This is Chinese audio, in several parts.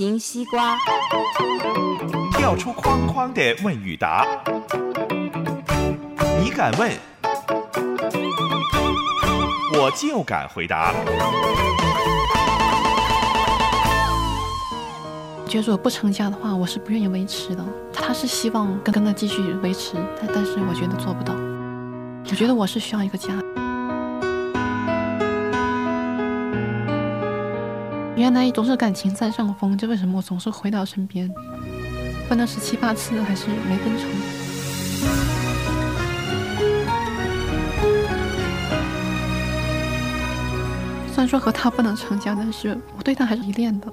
方形西瓜，跳出框框的问与答，你敢问，我就敢回答。觉得如果不成家的话，我是不愿意维持的。他是希望跟跟他继续维持，但但是我觉得做不到。我觉得我是需要一个家。原来总是感情占上风，这为什么我总是回到身边？分了十七八次还是没分成。虽然说和他不能成家，但是我对他还是依恋的。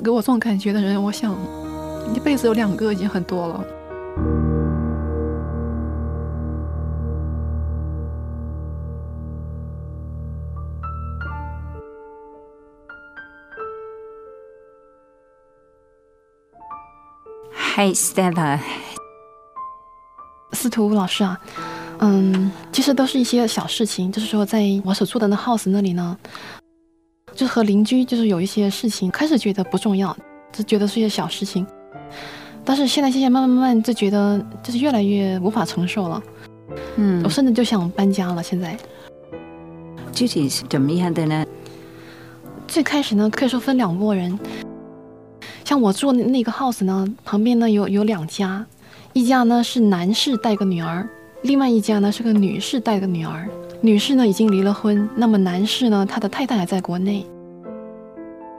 给我这种感觉的人，我想一辈子有两个已经很多了。Hi Stella，司徒老师啊，嗯，其实都是一些小事情，就是说在我所住的那 house 那里呢，就是和邻居就是有一些事情，开始觉得不重要，就觉得是一些小事情，但是现在现在慢慢慢慢就觉得就是越来越无法承受了，嗯我，甚至就想搬家了。现在具体是怎么样的呢？最开始呢，可以说分两拨人，像我住的那个 house 呢，旁边呢有有两家，一家呢是男士带个女儿，另外一家呢是个女士带个女儿。女士呢已经离了婚，那么男士呢，他的太太还在国内。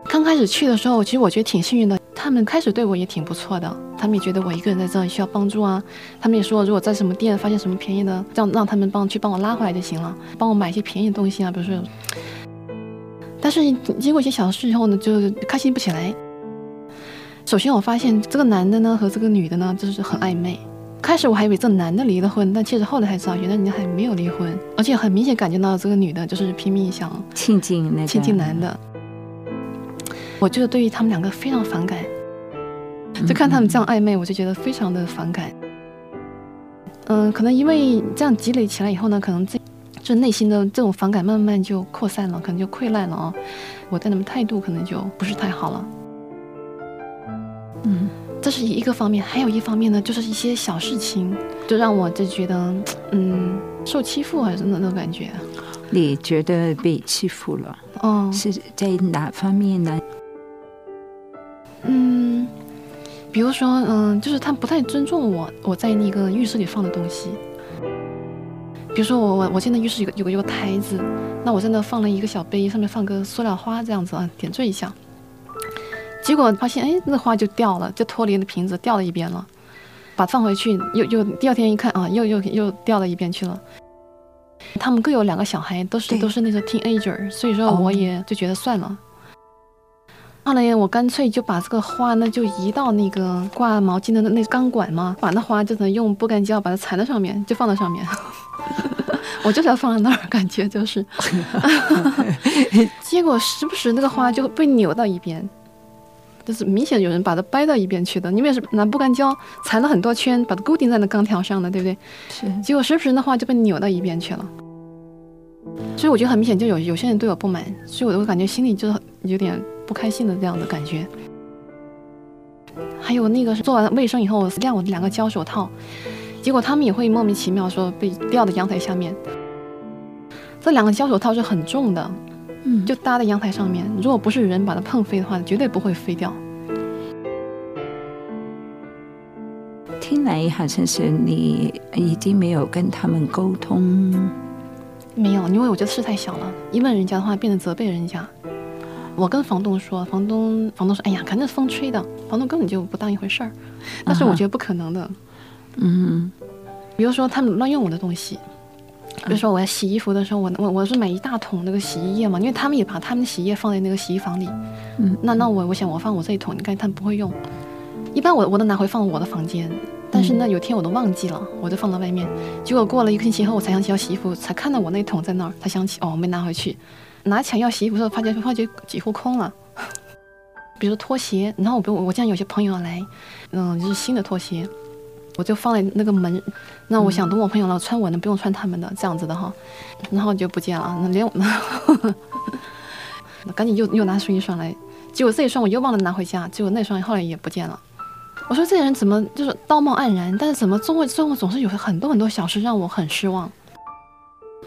刚开始去的时候，其实我觉得挺幸运的，他们开始对我也挺不错的，他们也觉得我一个人在这里需要帮助啊，他们也说如果在什么店发现什么便宜的，让让他们帮去帮我拉回来就行了，帮我买一些便宜的东西啊，比如说。但是经过一些小事以后呢，就开心不起来。首先我发现这个男的呢和这个女的呢，就是很暧昧。开始我还以为这男的离了婚，但其实后来才知道，原来人家还没有离婚，而且很明显感觉到这个女的就是拼命想亲近那个亲近男的。我就是对于他们两个非常反感，就看他们这样暧昧，我就觉得非常的反感。嗯，可能因为这样积累起来以后呢，可能这就内心的这种反感慢慢就扩散了，可能就溃烂了啊。我对他们态度可能就不是太好了。嗯，这是一个方面，还有一方面呢，就是一些小事情，就让我就觉得，嗯，受欺负还是那种感觉。你觉得被欺负了，哦，是在哪方面呢？嗯，比如说，嗯，就是他不太尊重我，我在那个浴室里放的东西。比如说我我我现在浴室有个有个有个台子，那我在那放了一个小杯，上面放个塑料花这样子啊，点缀一下。结果发现，哎，那花就掉了，就脱离了瓶子，掉了一边了。把放回去，又又第二天一看啊，又又又掉到一边去了。他们各有两个小孩，都是都是那个 teenager，所以说哦我也就觉得算了。后来我干脆就把这个花呢，就移到那个挂毛巾的那那钢管嘛，把那花就能用不干胶把它缠在上面，就放在上面。我就是要放在那儿，感觉就是，结果时不时那个花就被扭到一边，就是明显有人把它掰到一边去的。你们也是拿不干胶缠了很多圈，把它固定在那钢条上的，对不对？是结果时不时的话就被扭到一边去了。所以我觉得很明显，就有有些人对我不满，所以我就感觉心里就是有点不开心的这样的感觉。还有那个是做完卫生以后，我晾我的两个胶手套，结果他们也会莫名其妙说被掉到阳台下面。这两个胶手套是很重的，嗯，就搭在阳台上面，如果不是人把它碰飞的话，绝对不会飞掉。听来好像是你已经没有跟他们沟通，没有，因为我觉得事太小了，一问人家的话，变得责备人家。我跟房东说，房东房东说，哎呀，肯定是风吹的，房东根本就不当一回事儿。但是我觉得不可能的，嗯比如说他们乱用我的东西，比如说我要洗衣服的时候，我我我是买一大桶那个洗衣液嘛，因为他们也把他们的洗衣液放在那个洗衣房里。嗯，那那我我想我放我这一桶，你看他们不会用，一般我我都拿回放我的房间。但是呢，有天我都忘记了，我就放到外面。结果过了一个星期后，我才想起要洗衣服，才看到我那桶在那儿，才想起哦，没拿回去。拿起来要洗衣服的时候，发觉发觉几乎空了。比如拖鞋，然后我比如我这样有些朋友来，嗯，就是新的拖鞋，我就放在那个门。那我想等我朋友了穿我的，不用穿他们的这样子的哈。然后就不见了，那连我，赶紧又又拿出一双来，结果这一双我又忘了拿回家，结果那双后来也不见了。我说这人怎么就是道貌岸然，但是怎么总会生活总是有很多很多小事让我很失望。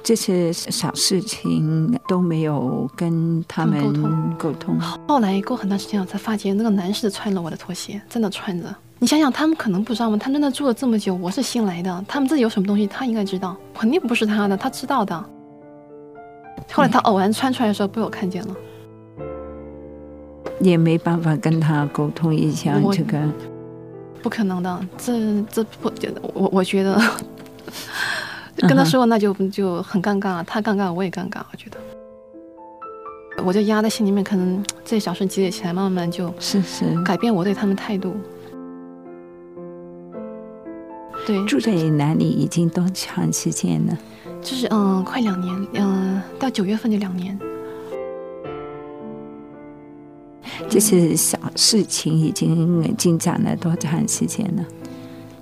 这些小事情都没有跟他们沟通沟通。后来过很长时间，我才发觉那个男士穿了我的拖鞋，真的穿着。你想想，他们可能不知道吗？他们在那住了这么久，我是新来的，他们自己有什么东西，他应该知道，肯定不是他的，他知道的。后来他偶然穿出来的时候，被我看见了。也没办法跟他沟通一下这个，不可能的，这这不，我我觉得 跟他说那就就很尴尬，他尴尬我也尴尬，我觉得，我就压在心里面，可能这些小事积累起来，慢慢就是是改变我对他们态度。对，住在哪里已经多长时间了？就是嗯，快两年，嗯，到九月份就两年。这些小事情已经进展了多长时间了？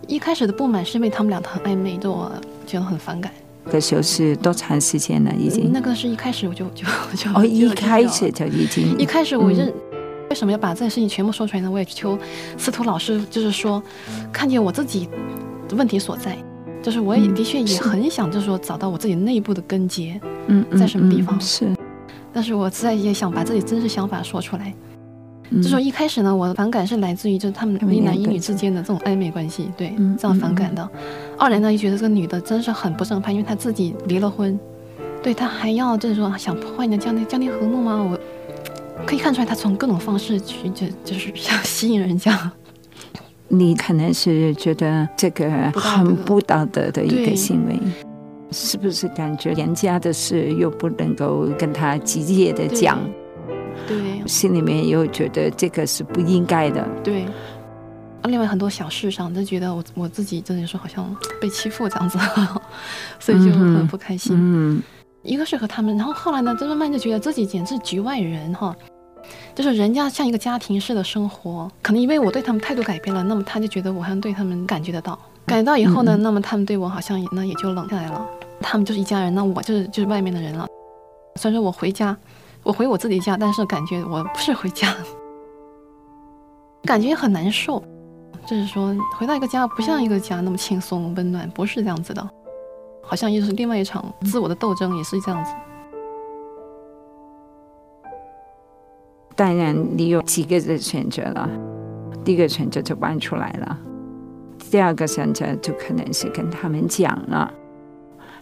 一开始的不满是因为他们俩很暧昧，对我觉得很反感。的时候是多长时间了？已经那个是一开始我就 就就哦，一开始就已经一开始我就、嗯为什么要把这件事情全部说出来呢？我也求司徒老师，就是说看见我自己的问题所在，就是我也嗯的确也很想，就是说找到我自己内部的根结，嗯在什么地方嗯是，但是我实在也想把自己真实想法说出来。嗯就说一开始呢，我的反感是来自于就是他们一男一女之间的这种暧昧关系，对，嗯这样反感的。二来呢，又觉得这个女的真是很不正派，因为她自己离了婚，对她还要就是说想破坏你的家庭家庭和睦吗？我可以看出来，她从各种方式去就就是想吸引人家。你可能是觉得这个很不道德的一个行为，是不是感觉人家的事又不能够跟他激烈的对讲，对。心里面又觉得这个是不应该的？对。另外很多小事上，就觉得我我自己真的是好像被欺负这样子，所以就很不开心。嗯。一个是和他们，然后后来呢，就慢慢就觉得自己简直是局外人哈，就是人家像一个家庭式的生活，可能因为我对他们态度改变了，那么他就觉得我好像对他们感觉得到，感觉到以后呢，嗯那么他们对我好像也那也就冷下来了，他们就是一家人，那我就是就是外面的人了。虽然说我回家，我回我自己家，但是感觉我不是回家，感觉很难受，就是说回到一个家不像一个家那么轻松温暖，不是这样子的。好像又是另外一场自我的斗争，也是这样子。当然，你有几个的选择了。第一个选择就搬出来了，第二个选择就可能是跟他们讲了。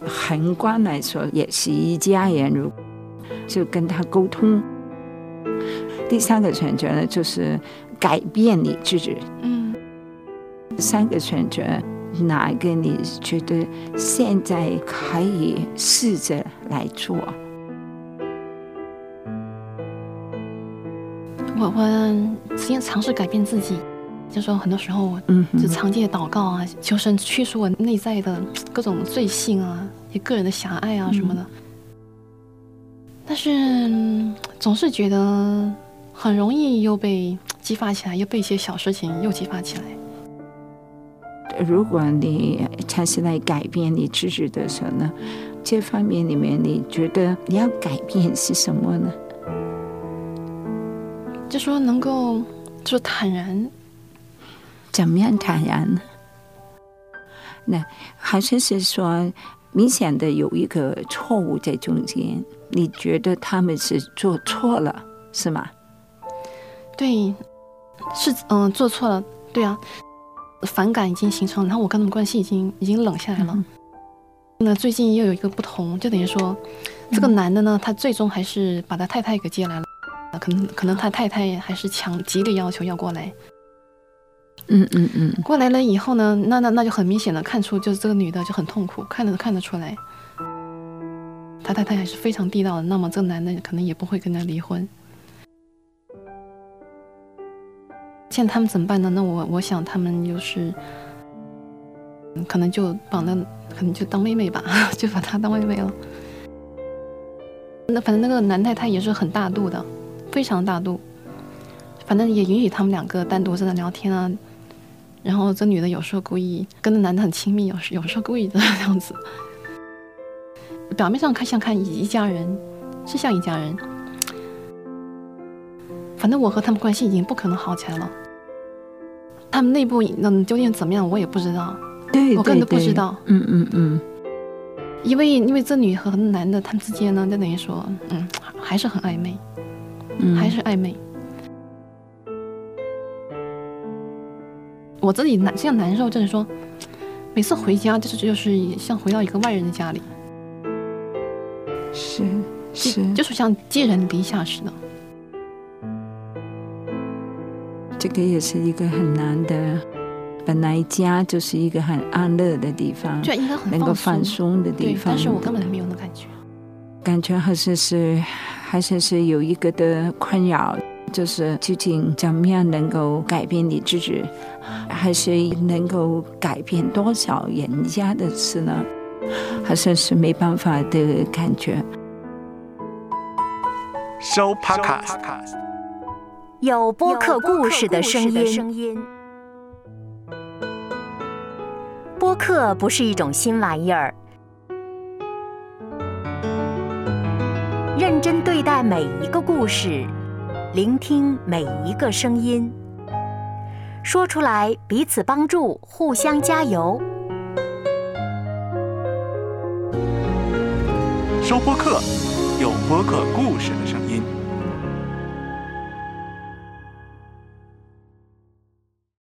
宏观来说，也是一家人，如就跟他沟通。第三个选择呢，就是改变你自己。嗯，三个选择，哪一个你觉得现在可以试着来做？我我先尝试改变自己，就说很多时候我嗯哼就常借祷告啊，求神去除我内在的各种罪性啊，也个人的狭隘啊什么的。但是嗯总是觉得很容易又被激发起来，又被一些小事情又激发起来。如果你尝试来改变你自己的时候呢，这方面里面你觉得你要改变是什么呢？就说能够就坦然，怎么样坦然呢？那好像是说明显的有一个错误在中间，你觉得他们是做错了，是吗？对，是嗯、做错了，对啊，反感已经形成了，然后我跟他们关系已经已经冷下来了。嗯那最近又有一个不同，就等于说，这个男的呢，他最终还是把他太太给接来了，可能可能他太太还是强极力要求要过来。嗯嗯嗯，过来了以后呢，那那那就很明显的看出，就是这个女的就很痛苦，看得看得出来。他太太还是非常地道的，那么这个男的可能也不会跟他离婚。现在他们怎么办呢？那我我想他们就是，可能就把那可能就当妹妹吧，就把她当妹妹了。那反正那个男太太也是很大度的，非常大度，反正也允许他们两个单独在那聊天啊。然后这女的有时候故意跟那男的很亲密，有时有时候故意的这样子。表面上看像看一家人，是像一家人。反正我和他们关系已经不可能好起来了。他们内部嗯究竟怎么样，我也不知道。对，我根本都不知道。嗯嗯嗯。因为因为这女和男的他们之间呢，就等于说，嗯，还是很暧昧，还是暧昧。我自己难，这样难受，就是说，每次回家就是就是像回到一个外人的家里，是是，就是像寄人篱下似的。这个也是一个很难的，本来家就是一个很安乐的地方，就应该很能够放松的地方，但是我根本没有那感觉，感觉还是是还是是有一个的困扰。就是究竟怎么样能够改变你自己，还是能够改变多少人家的事呢？还是是没办法的感觉。收 Podcast，有播客故事的声音。播客不是一种新玩意儿，认真对待每一个故事。聆听每一个声音，说出来，彼此帮助，互相加油。收播客，有播客故事的声音。